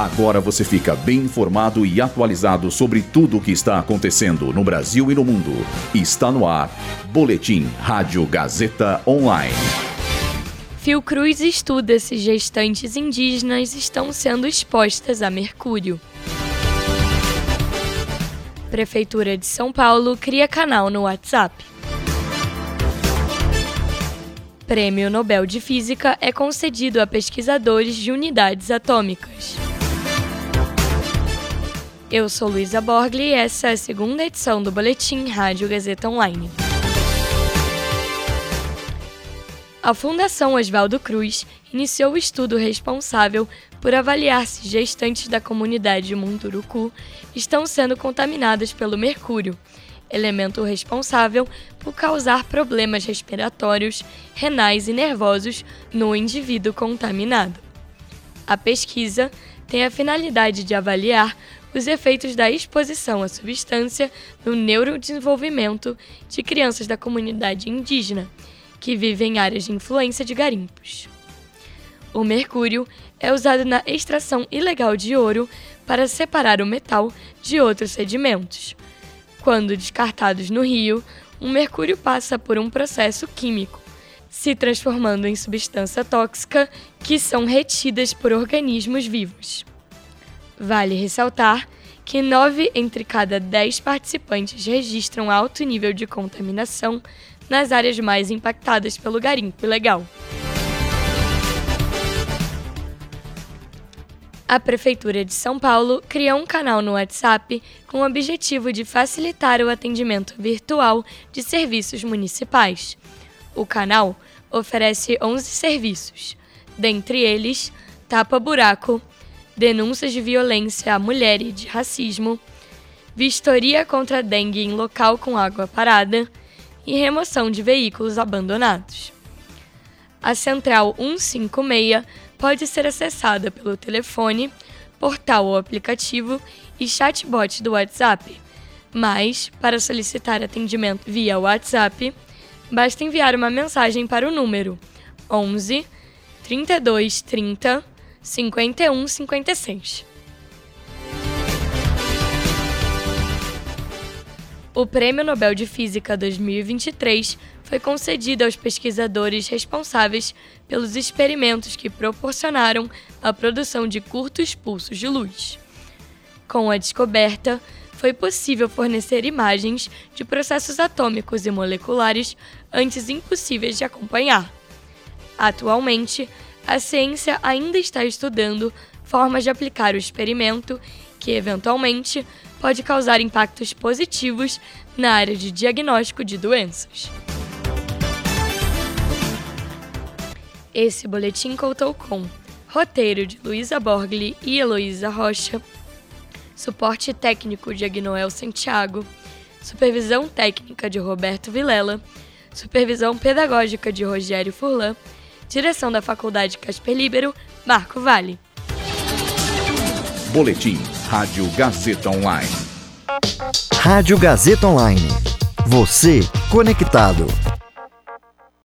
Agora você fica bem informado e atualizado sobre tudo o que está acontecendo no Brasil e no mundo. Está no ar. Boletim Rádio Gazeta Online. Fiocruz estuda se gestantes indígenas estão sendo expostas a mercúrio. Prefeitura de São Paulo cria canal no WhatsApp. Prêmio Nobel de Física é concedido a pesquisadores de unidades atômicas. Eu sou Luísa Borgli e essa é a segunda edição do Boletim Rádio Gazeta Online. A Fundação Oswaldo Cruz iniciou o estudo responsável por avaliar se gestantes da comunidade Munduruku estão sendo contaminadas pelo mercúrio, elemento responsável por causar problemas respiratórios, renais e nervosos no indivíduo contaminado. A pesquisa tem a finalidade de avaliar os efeitos da exposição à substância no neurodesenvolvimento de crianças da comunidade indígena que vivem em áreas de influência de garimpos. O mercúrio é usado na extração ilegal de ouro para separar o metal de outros sedimentos. Quando descartados no rio, o mercúrio passa por um processo químico, se transformando em substância tóxica que são retidas por organismos vivos. Vale ressaltar que nove entre cada dez participantes registram alto nível de contaminação nas áreas mais impactadas pelo garimpo ilegal. A Prefeitura de São Paulo criou um canal no WhatsApp com o objetivo de facilitar o atendimento virtual de serviços municipais. O canal oferece 11 serviços, dentre eles tapa-buraco, denúncias de violência à mulher e de racismo, vistoria contra dengue em local com água parada e remoção de veículos abandonados. A Central 156 pode ser acessada pelo telefone, portal ou aplicativo e chatbot do WhatsApp. Mas, para solicitar atendimento via WhatsApp, basta enviar uma mensagem para o número 11 32 30 5156. O Prêmio Nobel de Física 2023 foi concedido aos pesquisadores responsáveis pelos experimentos que proporcionaram a produção de curtos pulsos de luz. Com a descoberta, foi possível fornecer imagens de processos atômicos e moleculares antes impossíveis de acompanhar. Atualmente, a ciência ainda está estudando formas de aplicar o experimento que, eventualmente, pode causar impactos positivos na área de diagnóstico de doenças. Esse boletim contou com roteiro de Luísa Borgli e Heloísa Rocha, suporte técnico de Agnoel Santiago, supervisão técnica de Roberto Vilela, supervisão pedagógica de Rogério Furlan Direção da Faculdade Casper Libero, Marco Vale. Boletim Rádio Gazeta Online. Rádio Gazeta Online. Você conectado.